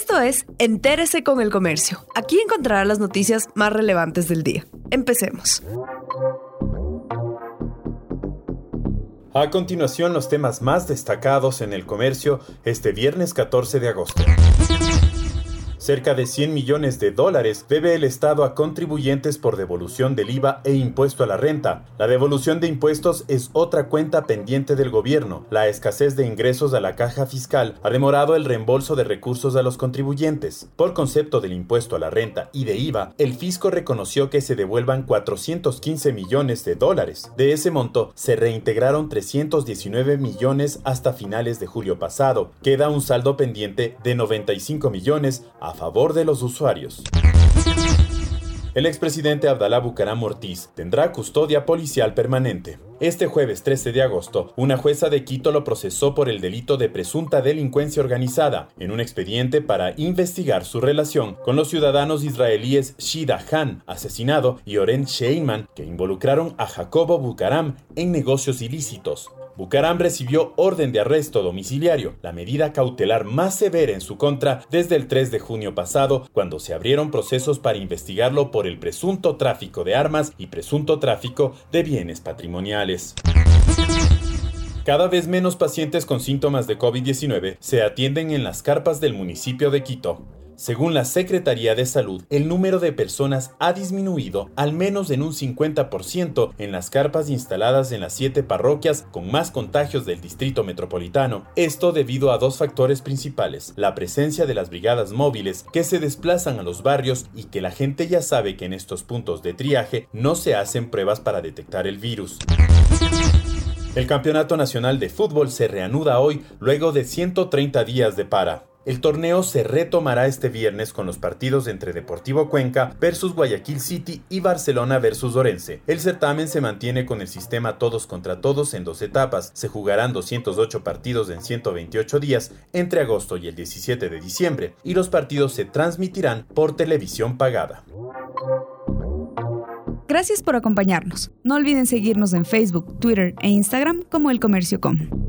Esto es Entérese con el Comercio. Aquí encontrará las noticias más relevantes del día. Empecemos. A continuación, los temas más destacados en el comercio este viernes 14 de agosto. Cerca de 100 millones de dólares debe el Estado a contribuyentes por devolución del IVA e impuesto a la renta. La devolución de impuestos es otra cuenta pendiente del gobierno. La escasez de ingresos a la caja fiscal ha demorado el reembolso de recursos a los contribuyentes. Por concepto del impuesto a la renta y de IVA, el fisco reconoció que se devuelvan 415 millones de dólares. De ese monto, se reintegraron 319 millones hasta finales de julio pasado. Queda un saldo pendiente de 95 millones favor de los usuarios. El expresidente Abdalá Bucaram Ortiz tendrá custodia policial permanente. Este jueves 13 de agosto, una jueza de Quito lo procesó por el delito de presunta delincuencia organizada en un expediente para investigar su relación con los ciudadanos israelíes Shida Khan, asesinado, y Oren Sheinman, que involucraron a Jacobo Bucaram en negocios ilícitos. Bucaram recibió orden de arresto domiciliario, la medida cautelar más severa en su contra desde el 3 de junio pasado, cuando se abrieron procesos para investigarlo por el presunto tráfico de armas y presunto tráfico de bienes patrimoniales. Cada vez menos pacientes con síntomas de COVID-19 se atienden en las carpas del municipio de Quito. Según la Secretaría de Salud, el número de personas ha disminuido al menos en un 50% en las carpas instaladas en las siete parroquias con más contagios del distrito metropolitano. Esto debido a dos factores principales, la presencia de las brigadas móviles que se desplazan a los barrios y que la gente ya sabe que en estos puntos de triaje no se hacen pruebas para detectar el virus. El Campeonato Nacional de Fútbol se reanuda hoy luego de 130 días de para. El torneo se retomará este viernes con los partidos entre Deportivo Cuenca versus Guayaquil City y Barcelona versus Orense. El certamen se mantiene con el sistema todos contra todos en dos etapas. Se jugarán 208 partidos en 128 días entre agosto y el 17 de diciembre y los partidos se transmitirán por televisión pagada. Gracias por acompañarnos. No olviden seguirnos en Facebook, Twitter e Instagram como El Comercio Com.